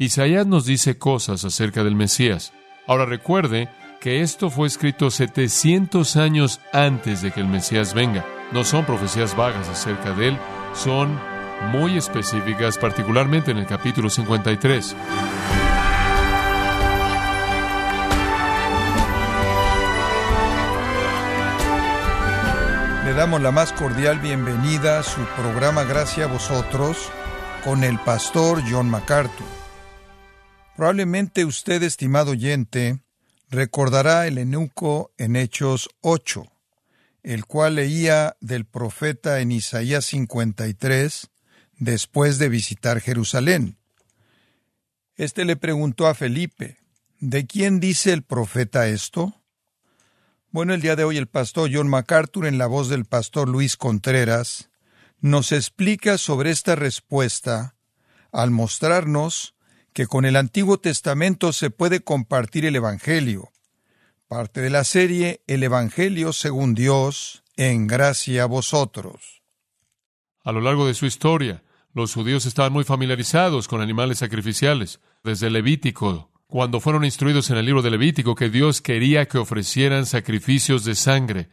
Isaías nos dice cosas acerca del Mesías. Ahora recuerde que esto fue escrito 700 años antes de que el Mesías venga. No son profecías vagas acerca de él, son muy específicas, particularmente en el capítulo 53. Le damos la más cordial bienvenida a su programa Gracias a vosotros con el pastor John MacArthur. Probablemente usted, estimado oyente, recordará el enuco en Hechos 8, el cual leía del profeta en Isaías 53 después de visitar Jerusalén. Este le preguntó a Felipe, ¿de quién dice el profeta esto? Bueno, el día de hoy el pastor John MacArthur, en la voz del pastor Luis Contreras, nos explica sobre esta respuesta al mostrarnos que con el Antiguo Testamento se puede compartir el Evangelio, parte de la serie El Evangelio según Dios, en gracia a vosotros. A lo largo de su historia, los judíos estaban muy familiarizados con animales sacrificiales, desde Levítico, cuando fueron instruidos en el libro de Levítico que Dios quería que ofrecieran sacrificios de sangre,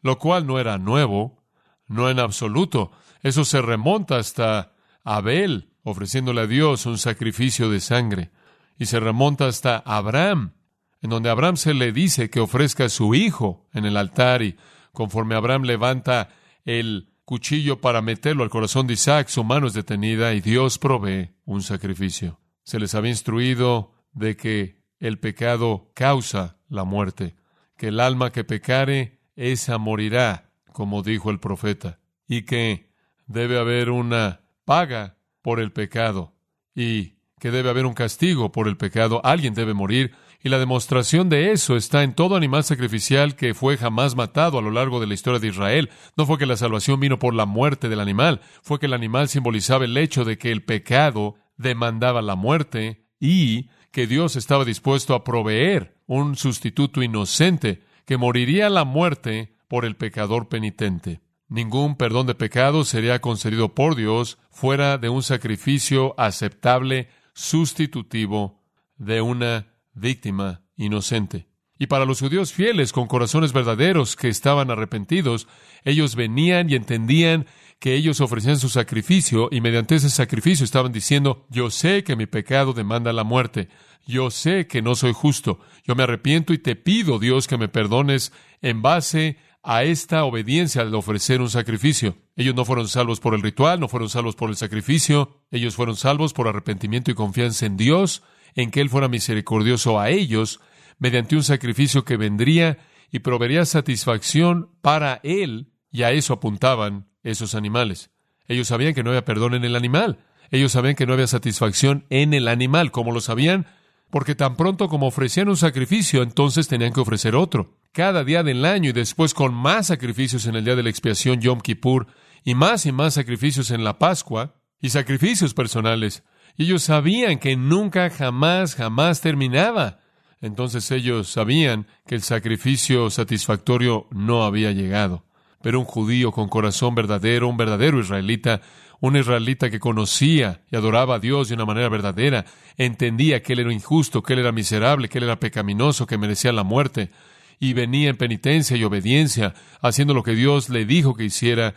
lo cual no era nuevo, no en absoluto. Eso se remonta hasta Abel, ofreciéndole a Dios un sacrificio de sangre, y se remonta hasta Abraham, en donde Abraham se le dice que ofrezca a su hijo en el altar, y conforme Abraham levanta el cuchillo para meterlo al corazón de Isaac, su mano es detenida y Dios provee un sacrificio. Se les había instruido de que el pecado causa la muerte, que el alma que pecare, esa morirá, como dijo el profeta, y que debe haber una paga por el pecado, y que debe haber un castigo por el pecado, alguien debe morir, y la demostración de eso está en todo animal sacrificial que fue jamás matado a lo largo de la historia de Israel. No fue que la salvación vino por la muerte del animal, fue que el animal simbolizaba el hecho de que el pecado demandaba la muerte y que Dios estaba dispuesto a proveer un sustituto inocente que moriría la muerte por el pecador penitente. Ningún perdón de pecados sería concedido por Dios fuera de un sacrificio aceptable, sustitutivo de una víctima inocente. Y para los judíos fieles, con corazones verdaderos que estaban arrepentidos, ellos venían y entendían que ellos ofrecían su sacrificio y mediante ese sacrificio estaban diciendo, yo sé que mi pecado demanda la muerte, yo sé que no soy justo, yo me arrepiento y te pido, Dios, que me perdones en base a esta obediencia al ofrecer un sacrificio. Ellos no fueron salvos por el ritual, no fueron salvos por el sacrificio, ellos fueron salvos por arrepentimiento y confianza en Dios, en que Él fuera misericordioso a ellos mediante un sacrificio que vendría y proveería satisfacción para Él, y a eso apuntaban esos animales. Ellos sabían que no había perdón en el animal, ellos sabían que no había satisfacción en el animal, como lo sabían, porque tan pronto como ofrecían un sacrificio, entonces tenían que ofrecer otro. Cada día del año y después con más sacrificios en el día de la expiación Yom Kippur, y más y más sacrificios en la Pascua, y sacrificios personales. Y ellos sabían que nunca, jamás, jamás terminaba. Entonces ellos sabían que el sacrificio satisfactorio no había llegado. Pero un judío con corazón verdadero, un verdadero israelita, un israelita que conocía y adoraba a Dios de una manera verdadera, entendía que él era injusto, que él era miserable, que él era pecaminoso, que merecía la muerte, y venía en penitencia y obediencia, haciendo lo que Dios le dijo que hiciera,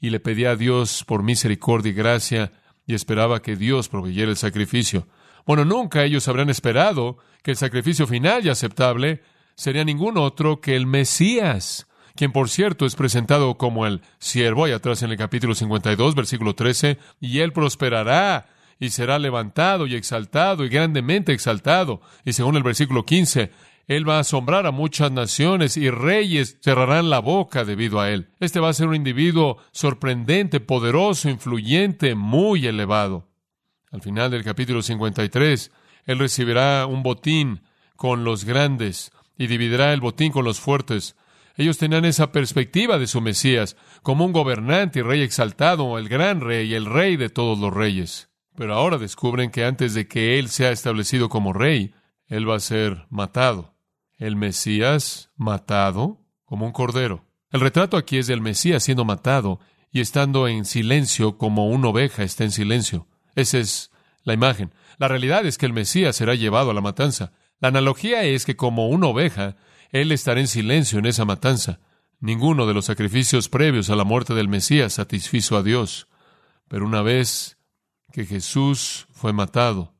y le pedía a Dios por misericordia y gracia, y esperaba que Dios proveyera el sacrificio. Bueno, nunca ellos habrían esperado que el sacrificio final y aceptable sería ningún otro que el Mesías, quien por cierto es presentado como el siervo, ahí atrás en el capítulo 52, versículo 13, y él prosperará y será levantado y exaltado y grandemente exaltado. Y según el versículo 15, él va a asombrar a muchas naciones y reyes cerrarán la boca debido a él. Este va a ser un individuo sorprendente, poderoso, influyente, muy elevado. Al final del capítulo 53, él recibirá un botín con los grandes y dividirá el botín con los fuertes. Ellos tenían esa perspectiva de su Mesías como un gobernante y rey exaltado, el gran rey, el rey de todos los reyes. Pero ahora descubren que antes de que él sea establecido como rey, él va a ser matado el Mesías matado como un cordero. El retrato aquí es del Mesías siendo matado y estando en silencio como una oveja está en silencio. Esa es la imagen. La realidad es que el Mesías será llevado a la matanza. La analogía es que como una oveja, Él estará en silencio en esa matanza. Ninguno de los sacrificios previos a la muerte del Mesías satisfizo a Dios. Pero una vez que Jesús fue matado,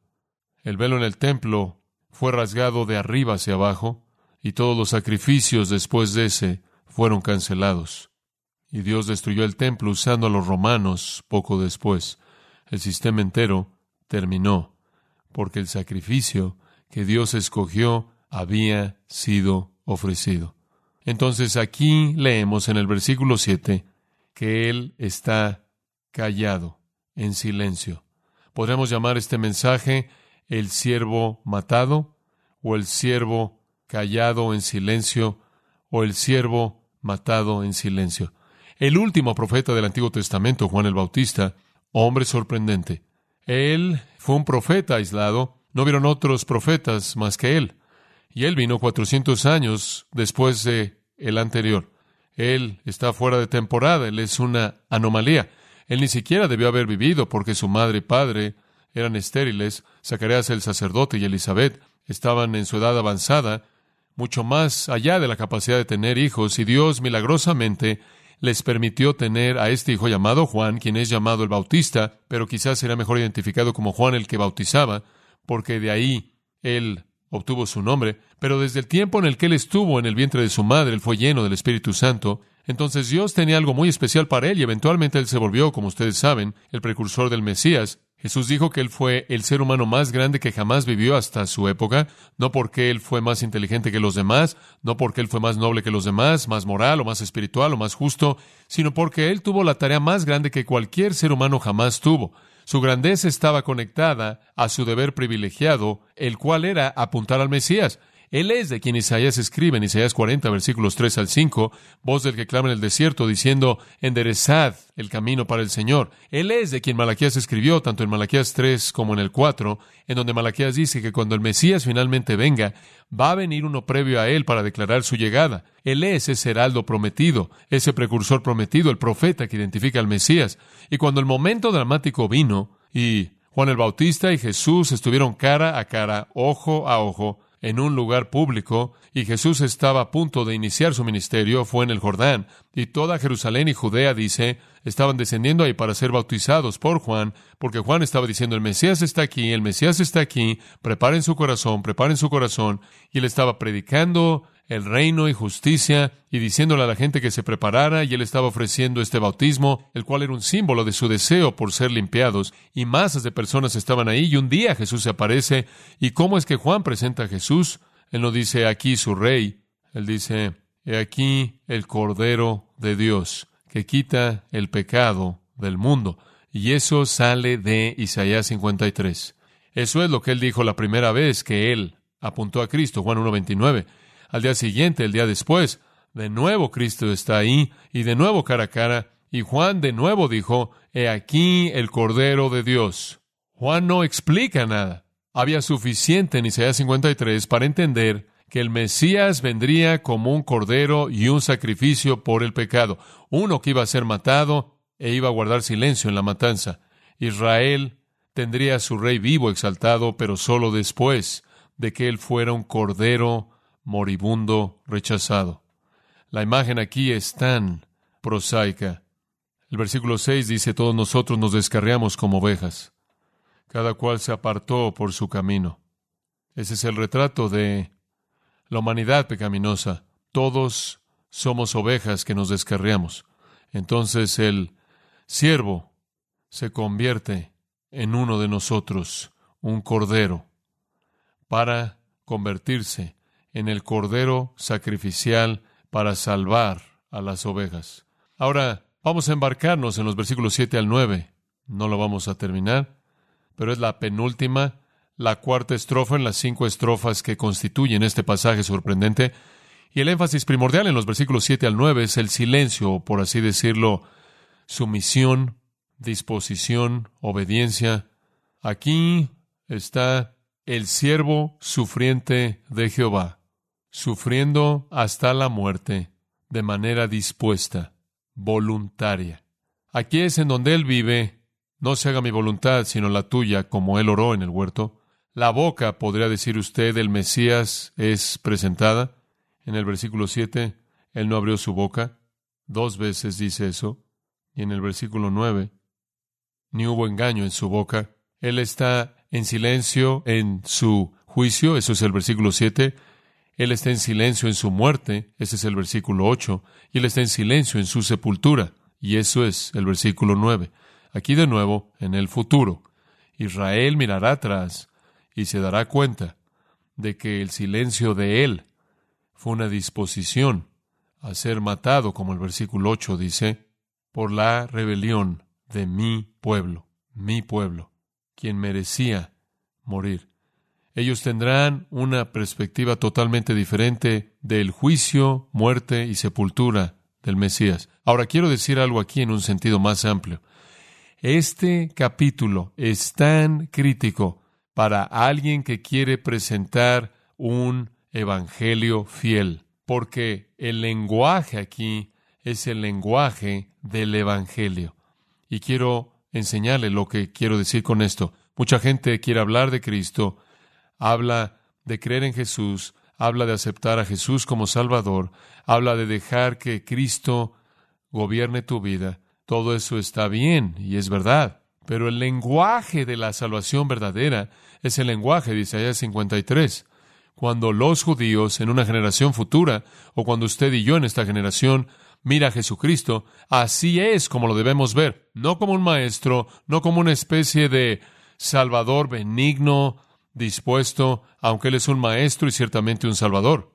el velo en el templo fue rasgado de arriba hacia abajo, y todos los sacrificios después de ese fueron cancelados. Y Dios destruyó el templo usando a los romanos poco después. El sistema entero terminó, porque el sacrificio que Dios escogió había sido ofrecido. Entonces aquí leemos en el versículo 7 que Él está callado, en silencio. Podríamos llamar este mensaje el siervo matado, o el siervo callado en silencio, o el siervo matado en silencio. El último profeta del Antiguo Testamento, Juan el Bautista, hombre sorprendente. Él fue un profeta aislado, no vieron otros profetas más que él. Y él vino cuatrocientos años después de el anterior. Él está fuera de temporada, él es una anomalía. Él ni siquiera debió haber vivido porque su madre y padre eran estériles. Zacarías el sacerdote y Elizabeth estaban en su edad avanzada, mucho más allá de la capacidad de tener hijos, y Dios milagrosamente les permitió tener a este hijo llamado Juan, quien es llamado el Bautista, pero quizás será mejor identificado como Juan el que bautizaba, porque de ahí él obtuvo su nombre, pero desde el tiempo en el que él estuvo en el vientre de su madre, él fue lleno del Espíritu Santo. Entonces Dios tenía algo muy especial para él y eventualmente él se volvió, como ustedes saben, el precursor del Mesías. Jesús dijo que él fue el ser humano más grande que jamás vivió hasta su época, no porque él fue más inteligente que los demás, no porque él fue más noble que los demás, más moral o más espiritual o más justo, sino porque él tuvo la tarea más grande que cualquier ser humano jamás tuvo. Su grandeza estaba conectada a su deber privilegiado, el cual era apuntar al Mesías. Él es de quien Isaías escribe en Isaías 40, versículos 3 al 5, voz del que clama en el desierto, diciendo, enderezad el camino para el Señor. Él es de quien Malaquías escribió, tanto en Malaquías 3 como en el 4, en donde Malaquías dice que cuando el Mesías finalmente venga, va a venir uno previo a él para declarar su llegada. Él es ese heraldo prometido, ese precursor prometido, el profeta que identifica al Mesías. Y cuando el momento dramático vino, y Juan el Bautista y Jesús estuvieron cara a cara, ojo a ojo, en un lugar público y Jesús estaba a punto de iniciar su ministerio, fue en el Jordán, y toda Jerusalén y Judea, dice, estaban descendiendo ahí para ser bautizados por Juan, porque Juan estaba diciendo, el Mesías está aquí, el Mesías está aquí, preparen su corazón, preparen su corazón, y él estaba predicando el reino y justicia y diciéndole a la gente que se preparara y él estaba ofreciendo este bautismo, el cual era un símbolo de su deseo por ser limpiados y masas de personas estaban ahí y un día Jesús se aparece y cómo es que Juan presenta a Jesús? Él no dice aquí su rey, él dice he aquí el Cordero de Dios que quita el pecado del mundo y eso sale de Isaías 53. Eso es lo que él dijo la primera vez que él apuntó a Cristo, Juan 1.29. Al día siguiente, el día después, de nuevo Cristo está ahí y de nuevo cara a cara. Y Juan de nuevo dijo, He aquí el Cordero de Dios. Juan no explica nada. Había suficiente en Isaías 53 para entender que el Mesías vendría como un cordero y un sacrificio por el pecado, uno que iba a ser matado e iba a guardar silencio en la matanza. Israel tendría a su rey vivo exaltado, pero solo después de que él fuera un cordero moribundo, rechazado. La imagen aquí es tan prosaica. El versículo 6 dice, todos nosotros nos descarriamos como ovejas. Cada cual se apartó por su camino. Ese es el retrato de la humanidad pecaminosa. Todos somos ovejas que nos descarriamos. Entonces el siervo se convierte en uno de nosotros, un cordero, para convertirse en el cordero sacrificial para salvar a las ovejas. Ahora, vamos a embarcarnos en los versículos 7 al 9. No lo vamos a terminar, pero es la penúltima, la cuarta estrofa en las cinco estrofas que constituyen este pasaje sorprendente. Y el énfasis primordial en los versículos 7 al 9 es el silencio, por así decirlo, sumisión, disposición, obediencia. Aquí está el siervo sufriente de Jehová sufriendo hasta la muerte de manera dispuesta, voluntaria. Aquí es en donde Él vive no se haga mi voluntad, sino la tuya, como él oró en el huerto. La boca, podría decir usted, el Mesías es presentada. En el versículo 7, él no abrió su boca. Dos veces dice eso. Y en el versículo 9, ni hubo engaño en su boca. Él está en silencio en su juicio, eso es el versículo 7. Él está en silencio en su muerte, ese es el versículo 8. Y él está en silencio en su sepultura, y eso es el versículo 9. Aquí de nuevo, en el futuro, Israel mirará atrás y se dará cuenta de que el silencio de él fue una disposición a ser matado, como el versículo 8 dice, por la rebelión de mi pueblo, mi pueblo, quien merecía morir. Ellos tendrán una perspectiva totalmente diferente del juicio, muerte y sepultura del Mesías. Ahora quiero decir algo aquí en un sentido más amplio. Este capítulo es tan crítico para alguien que quiere presentar un evangelio fiel, porque el lenguaje aquí es el lenguaje del evangelio. Y quiero enseñarle lo que quiero decir con esto. Mucha gente quiere hablar de Cristo, habla de creer en Jesús, habla de aceptar a Jesús como Salvador, habla de dejar que Cristo gobierne tu vida, todo eso está bien y es verdad, pero el lenguaje de la salvación verdadera es el lenguaje de Isaías 53. Cuando los judíos en una generación futura, o cuando usted y yo en esta generación, mira a Jesucristo, así es como lo debemos ver, no como un maestro, no como una especie de salvador benigno, dispuesto, aunque Él es un maestro y ciertamente un salvador.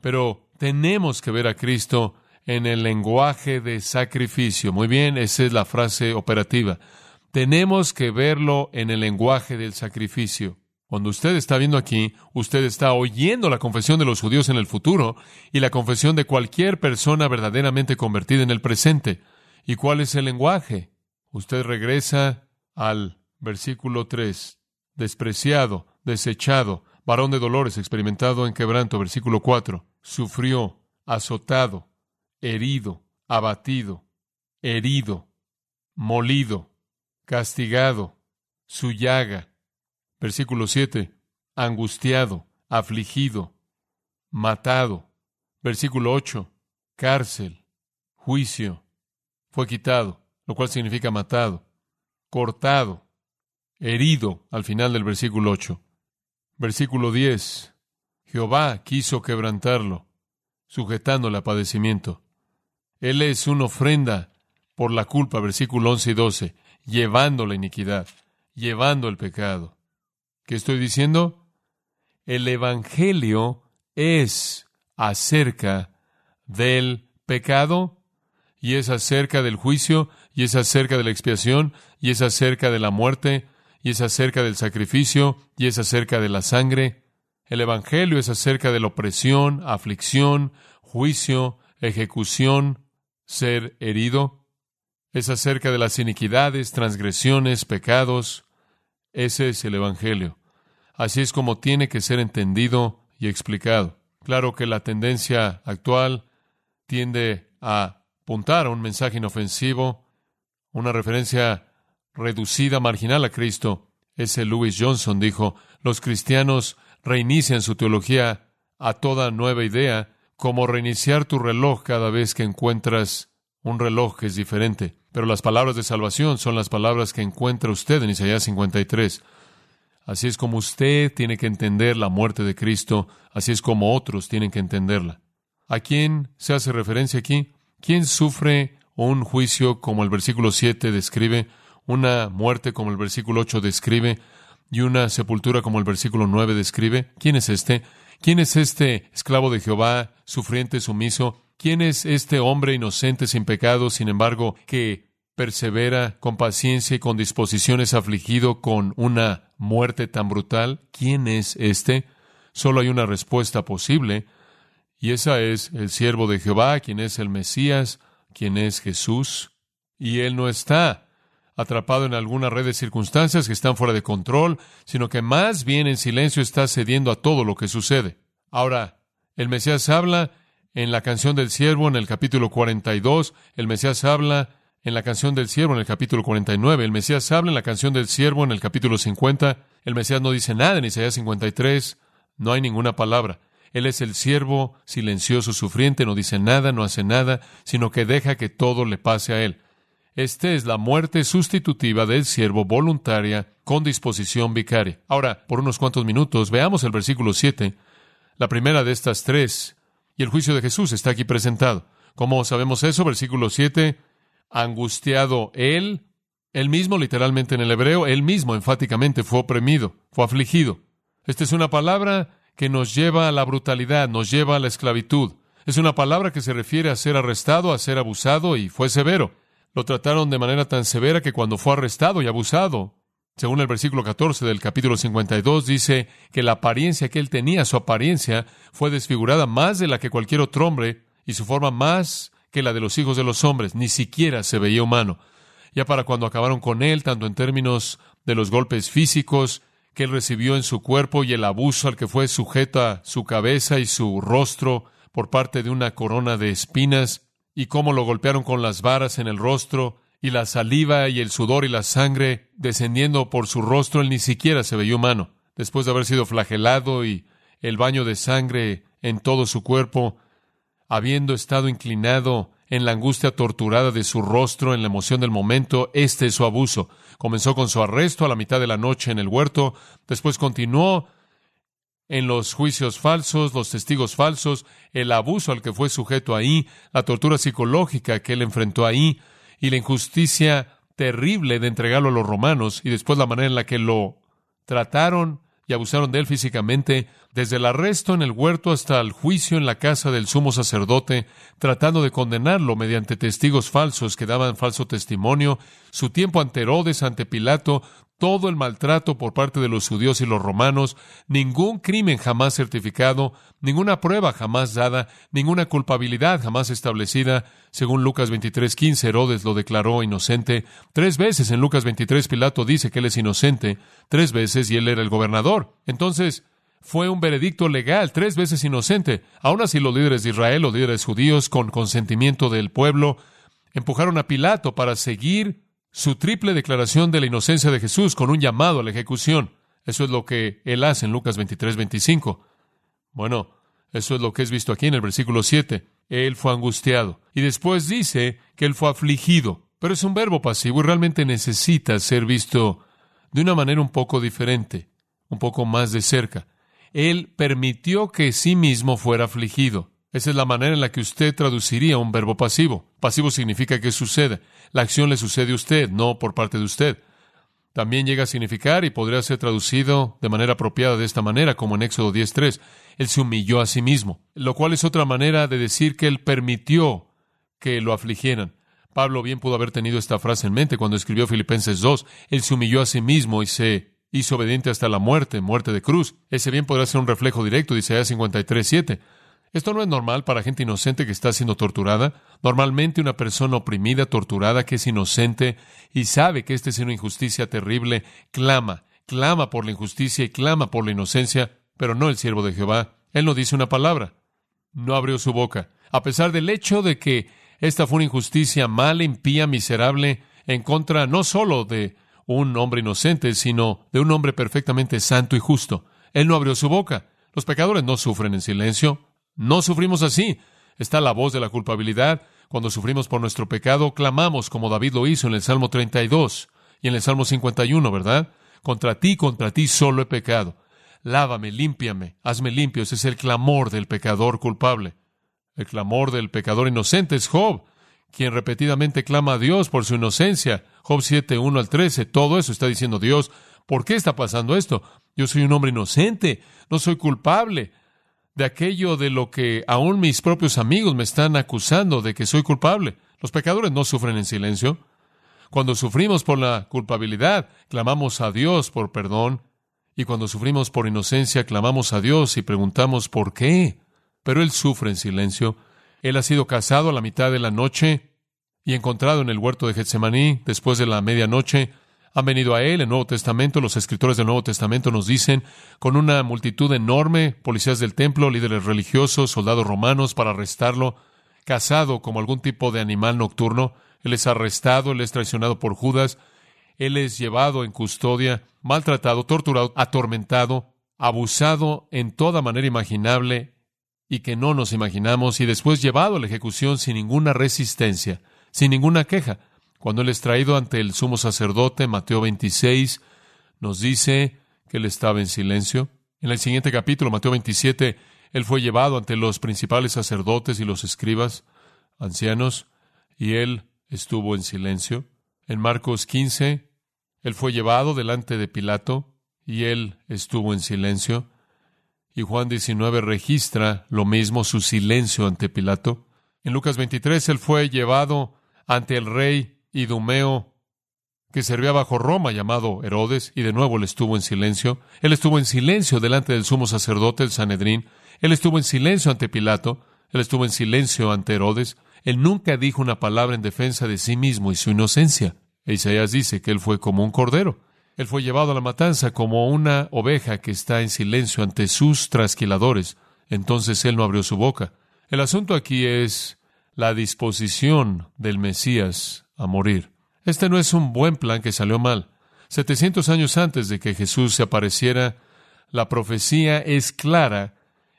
Pero tenemos que ver a Cristo en el lenguaje de sacrificio. Muy bien, esa es la frase operativa. Tenemos que verlo en el lenguaje del sacrificio. Cuando usted está viendo aquí, usted está oyendo la confesión de los judíos en el futuro y la confesión de cualquier persona verdaderamente convertida en el presente. ¿Y cuál es el lenguaje? Usted regresa al versículo 3. Despreciado, desechado, varón de dolores, experimentado en quebranto, versículo 4. Sufrió, azotado, herido, abatido, herido, molido, castigado, su llaga. Versículo 7. Angustiado, afligido, matado. Versículo 8. Cárcel, juicio. Fue quitado, lo cual significa matado, cortado, herido al final del versículo 8. Versículo 10. Jehová quiso quebrantarlo, sujetándole a padecimiento. Él es una ofrenda por la culpa, versículo 11 y 12, llevando la iniquidad, llevando el pecado. ¿Qué estoy diciendo? El Evangelio es acerca del pecado y es acerca del juicio y es acerca de la expiación y es acerca de la muerte y es acerca del sacrificio y es acerca de la sangre. El Evangelio es acerca de la opresión, aflicción, juicio, ejecución, ser herido. Es acerca de las iniquidades, transgresiones, pecados. Ese es el Evangelio. Así es como tiene que ser entendido y explicado. Claro que la tendencia actual tiende a apuntar a un mensaje inofensivo, una referencia reducida, marginal a Cristo. Ese Louis Johnson dijo, los cristianos reinician su teología a toda nueva idea como reiniciar tu reloj cada vez que encuentras un reloj que es diferente. Pero las palabras de salvación son las palabras que encuentra usted en Isaías 53. Así es como usted tiene que entender la muerte de Cristo, así es como otros tienen que entenderla. ¿A quién se hace referencia aquí? ¿Quién sufre un juicio como el versículo 7 describe, una muerte como el versículo 8 describe y una sepultura como el versículo 9 describe? ¿Quién es este? ¿Quién es este esclavo de Jehová, sufriente, sumiso? ¿Quién es este hombre inocente, sin pecado, sin embargo, que persevera con paciencia y con disposiciones afligido con una muerte tan brutal? ¿Quién es este? Solo hay una respuesta posible, y esa es el siervo de Jehová, quien es el Mesías, quien es Jesús, y él no está atrapado en alguna red de circunstancias que están fuera de control, sino que más bien en silencio está cediendo a todo lo que sucede. Ahora, el Mesías habla en la canción del siervo, en el capítulo 42, el Mesías habla en la canción del siervo en el capítulo 49, el Mesías habla en la canción del siervo en el capítulo 50, el Mesías no dice nada en Isaías 53, no hay ninguna palabra. Él es el siervo silencioso, sufriente, no dice nada, no hace nada, sino que deja que todo le pase a él. Esta es la muerte sustitutiva del siervo voluntaria con disposición vicaria. Ahora, por unos cuantos minutos, veamos el versículo 7, la primera de estas tres, y el juicio de Jesús está aquí presentado. ¿Cómo sabemos eso? Versículo 7, angustiado él, él mismo literalmente en el hebreo, él mismo enfáticamente fue oprimido, fue afligido. Esta es una palabra que nos lleva a la brutalidad, nos lleva a la esclavitud. Es una palabra que se refiere a ser arrestado, a ser abusado, y fue severo. Lo trataron de manera tan severa que cuando fue arrestado y abusado, según el versículo 14 del capítulo 52, dice que la apariencia que él tenía, su apariencia, fue desfigurada más de la que cualquier otro hombre, y su forma más que la de los hijos de los hombres, ni siquiera se veía humano. Ya para cuando acabaron con él, tanto en términos de los golpes físicos que él recibió en su cuerpo y el abuso al que fue sujeta su cabeza y su rostro por parte de una corona de espinas, y cómo lo golpearon con las varas en el rostro, y la saliva y el sudor y la sangre descendiendo por su rostro, él ni siquiera se veía humano. Después de haber sido flagelado y el baño de sangre en todo su cuerpo, habiendo estado inclinado en la angustia torturada de su rostro, en la emoción del momento, este es su abuso. Comenzó con su arresto a la mitad de la noche en el huerto, después continuó en los juicios falsos, los testigos falsos, el abuso al que fue sujeto ahí, la tortura psicológica que él enfrentó ahí y la injusticia terrible de entregarlo a los romanos y después la manera en la que lo trataron y abusaron de él físicamente, desde el arresto en el huerto hasta el juicio en la casa del sumo sacerdote, tratando de condenarlo mediante testigos falsos que daban falso testimonio, su tiempo ante Herodes, ante Pilato, todo el maltrato por parte de los judíos y los romanos, ningún crimen jamás certificado, ninguna prueba jamás dada, ninguna culpabilidad jamás establecida. Según Lucas 23:15, Herodes lo declaró inocente. Tres veces en Lucas 23 Pilato dice que él es inocente, tres veces y él era el gobernador. Entonces, fue un veredicto legal, tres veces inocente. Aún así los líderes de Israel, los líderes judíos, con consentimiento del pueblo, empujaron a Pilato para seguir su triple declaración de la inocencia de Jesús con un llamado a la ejecución. Eso es lo que él hace en Lucas 23, 25. Bueno, eso es lo que es visto aquí en el versículo 7. Él fue angustiado. Y después dice que él fue afligido. Pero es un verbo pasivo y realmente necesita ser visto de una manera un poco diferente, un poco más de cerca. Él permitió que sí mismo fuera afligido. Esa es la manera en la que usted traduciría un verbo pasivo. Pasivo significa que sucede. La acción le sucede a usted, no por parte de usted. También llega a significar y podría ser traducido de manera apropiada de esta manera, como en Éxodo 10.3. Él se humilló a sí mismo, lo cual es otra manera de decir que él permitió que lo afligieran. Pablo bien pudo haber tenido esta frase en mente cuando escribió Filipenses 2. Él se humilló a sí mismo y se hizo obediente hasta la muerte, muerte de cruz. Ese bien podrá ser un reflejo directo de Isaías 53.7. Esto no es normal para gente inocente que está siendo torturada. Normalmente una persona oprimida, torturada, que es inocente y sabe que esta es una injusticia terrible, clama, clama por la injusticia y clama por la inocencia, pero no el siervo de Jehová. Él no dice una palabra. No abrió su boca. A pesar del hecho de que esta fue una injusticia mala, impía, miserable, en contra no solo de un hombre inocente, sino de un hombre perfectamente santo y justo. Él no abrió su boca. Los pecadores no sufren en silencio. No sufrimos así. Está la voz de la culpabilidad. Cuando sufrimos por nuestro pecado, clamamos como David lo hizo en el Salmo 32 y en el Salmo 51, ¿verdad? Contra ti, contra ti solo he pecado. Lávame, límpiame, hazme limpio. Ese es el clamor del pecador culpable. El clamor del pecador inocente es Job, quien repetidamente clama a Dios por su inocencia. Job 7, 1 al 13. Todo eso está diciendo Dios. ¿Por qué está pasando esto? Yo soy un hombre inocente, no soy culpable de aquello de lo que aún mis propios amigos me están acusando de que soy culpable. Los pecadores no sufren en silencio. Cuando sufrimos por la culpabilidad, clamamos a Dios por perdón. Y cuando sufrimos por inocencia, clamamos a Dios y preguntamos por qué. Pero Él sufre en silencio. Él ha sido casado a la mitad de la noche y encontrado en el huerto de Getsemaní después de la medianoche han venido a él. El Nuevo Testamento, los escritores del Nuevo Testamento nos dicen, con una multitud enorme, policías del templo, líderes religiosos, soldados romanos para arrestarlo, cazado como algún tipo de animal nocturno, Él es arrestado, Él es traicionado por Judas, Él es llevado en custodia, maltratado, torturado, atormentado, abusado en toda manera imaginable y que no nos imaginamos, y después llevado a la ejecución sin ninguna resistencia, sin ninguna queja. Cuando Él es traído ante el sumo sacerdote, Mateo 26, nos dice que Él estaba en silencio. En el siguiente capítulo, Mateo 27, Él fue llevado ante los principales sacerdotes y los escribas, ancianos, y Él estuvo en silencio. En Marcos 15, Él fue llevado delante de Pilato, y Él estuvo en silencio. Y Juan 19 registra lo mismo, su silencio ante Pilato. En Lucas 23, Él fue llevado ante el rey Idumeo, que servía bajo Roma, llamado Herodes, y de nuevo él estuvo en silencio. Él estuvo en silencio delante del sumo sacerdote, el Sanedrín. Él estuvo en silencio ante Pilato. Él estuvo en silencio ante Herodes. Él nunca dijo una palabra en defensa de sí mismo y su inocencia. Isaías dice que él fue como un cordero. Él fue llevado a la matanza como una oveja que está en silencio ante sus trasquiladores. Entonces él no abrió su boca. El asunto aquí es la disposición del Mesías a morir. Este no es un buen plan que salió mal. Setecientos años antes de que Jesús se apareciera, la profecía es clara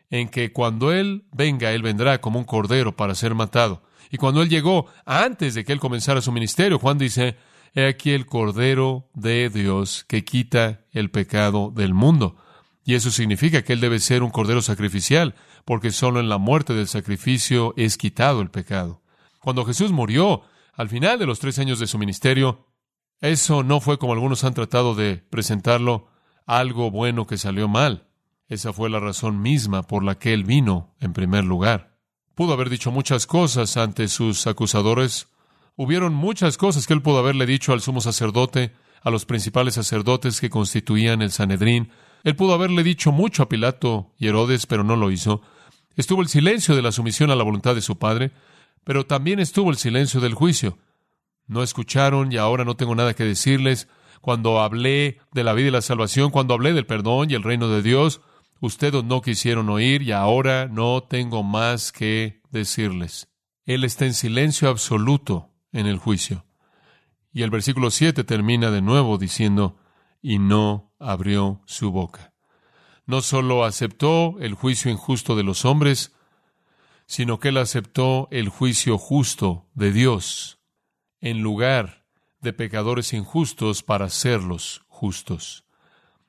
en que cuando Él venga, Él vendrá como un cordero para ser matado. Y cuando Él llegó, antes de que Él comenzara su ministerio, Juan dice, He aquí el cordero de Dios que quita el pecado del mundo. Y eso significa que Él debe ser un cordero sacrificial, porque solo en la muerte del sacrificio es quitado el pecado. Cuando Jesús murió, al final de los tres años de su ministerio, eso no fue como algunos han tratado de presentarlo, algo bueno que salió mal. Esa fue la razón misma por la que él vino en primer lugar. Pudo haber dicho muchas cosas ante sus acusadores. Hubieron muchas cosas que él pudo haberle dicho al sumo sacerdote, a los principales sacerdotes que constituían el Sanedrín. Él pudo haberle dicho mucho a Pilato y Herodes, pero no lo hizo. Estuvo el silencio de la sumisión a la voluntad de su padre. Pero también estuvo el silencio del juicio. No escucharon y ahora no tengo nada que decirles. Cuando hablé de la vida y la salvación, cuando hablé del perdón y el reino de Dios, ustedes no quisieron oír y ahora no tengo más que decirles. Él está en silencio absoluto en el juicio. Y el versículo 7 termina de nuevo diciendo, y no abrió su boca. No solo aceptó el juicio injusto de los hombres, sino que él aceptó el juicio justo de Dios en lugar de pecadores injustos para hacerlos justos.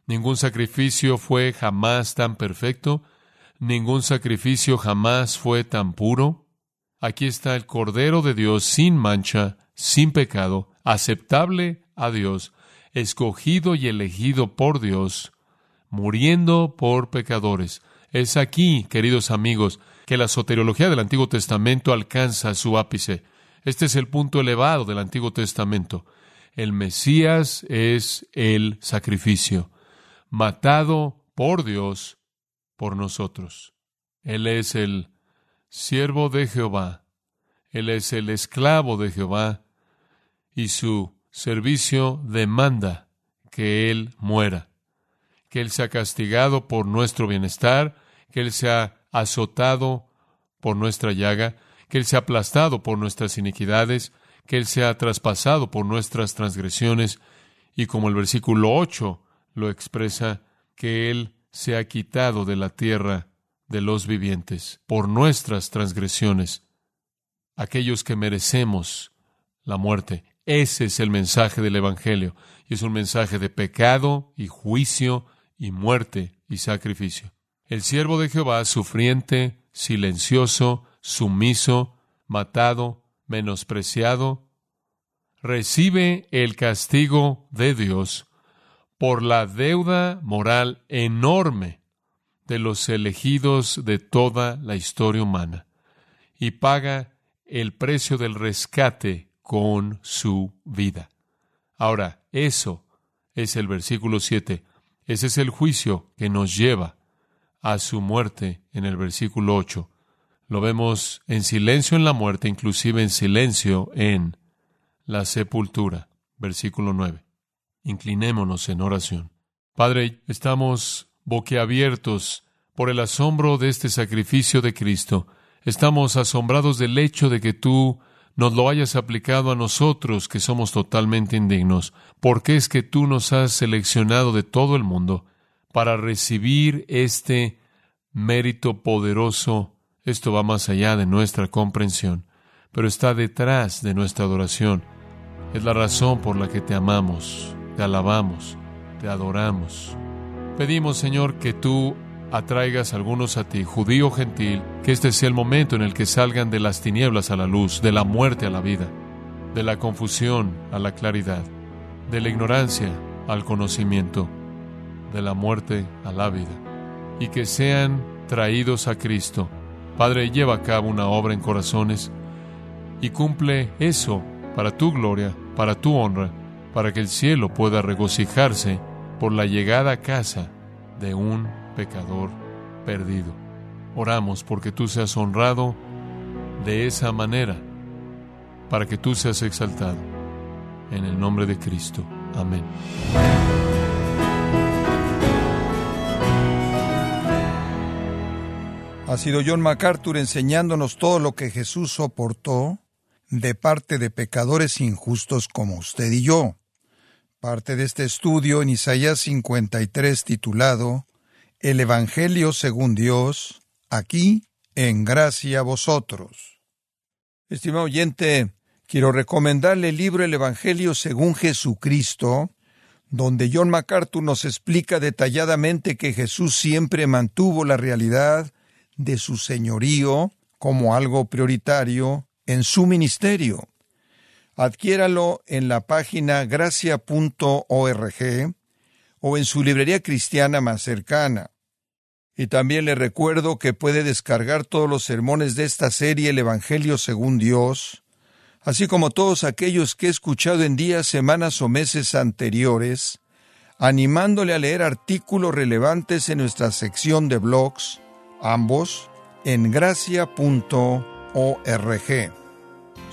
Ningún sacrificio fue jamás tan perfecto, ningún sacrificio jamás fue tan puro. Aquí está el Cordero de Dios sin mancha, sin pecado, aceptable a Dios, escogido y elegido por Dios, muriendo por pecadores. Es aquí, queridos amigos, que la soteriología del Antiguo Testamento alcanza su ápice. Este es el punto elevado del Antiguo Testamento. El Mesías es el sacrificio, matado por Dios por nosotros. Él es el siervo de Jehová, Él es el esclavo de Jehová, y su servicio demanda que Él muera, que Él sea castigado por nuestro bienestar, que Él sea azotado por nuestra llaga, que Él sea aplastado por nuestras iniquidades, que Él sea traspasado por nuestras transgresiones, y como el versículo 8 lo expresa, que Él sea quitado de la tierra de los vivientes por nuestras transgresiones, aquellos que merecemos la muerte. Ese es el mensaje del Evangelio, y es un mensaje de pecado y juicio y muerte y sacrificio. El siervo de Jehová, sufriente, silencioso, sumiso, matado, menospreciado, recibe el castigo de Dios por la deuda moral enorme de los elegidos de toda la historia humana y paga el precio del rescate con su vida. Ahora, eso es el versículo 7. Ese es el juicio que nos lleva a su muerte en el versículo 8. Lo vemos en silencio en la muerte, inclusive en silencio en la sepultura. Versículo 9. Inclinémonos en oración. Padre, estamos boquiabiertos por el asombro de este sacrificio de Cristo. Estamos asombrados del hecho de que tú nos lo hayas aplicado a nosotros que somos totalmente indignos, porque es que tú nos has seleccionado de todo el mundo para recibir este mérito poderoso. Esto va más allá de nuestra comprensión, pero está detrás de nuestra adoración. Es la razón por la que te amamos, te alabamos, te adoramos. Pedimos, Señor, que tú atraigas a algunos a ti, judío gentil, que este sea el momento en el que salgan de las tinieblas a la luz, de la muerte a la vida, de la confusión a la claridad, de la ignorancia al conocimiento, de la muerte a la vida, y que sean traídos a Cristo. Padre, lleva a cabo una obra en corazones y cumple eso para tu gloria, para tu honra, para que el cielo pueda regocijarse por la llegada a casa de un pecador perdido. Oramos porque tú seas honrado de esa manera, para que tú seas exaltado. En el nombre de Cristo. Amén. Ha sido John MacArthur enseñándonos todo lo que Jesús soportó de parte de pecadores injustos como usted y yo. Parte de este estudio en Isaías 53 titulado el Evangelio según Dios, aquí en gracia a vosotros. Estimado oyente, quiero recomendarle el libro El Evangelio según Jesucristo, donde John MacArthur nos explica detalladamente que Jesús siempre mantuvo la realidad de su señorío como algo prioritario en su ministerio. Adquiéralo en la página gracia.org o en su librería cristiana más cercana. Y también le recuerdo que puede descargar todos los sermones de esta serie El Evangelio según Dios, así como todos aquellos que he escuchado en días, semanas o meses anteriores, animándole a leer artículos relevantes en nuestra sección de blogs, ambos en gracia.org.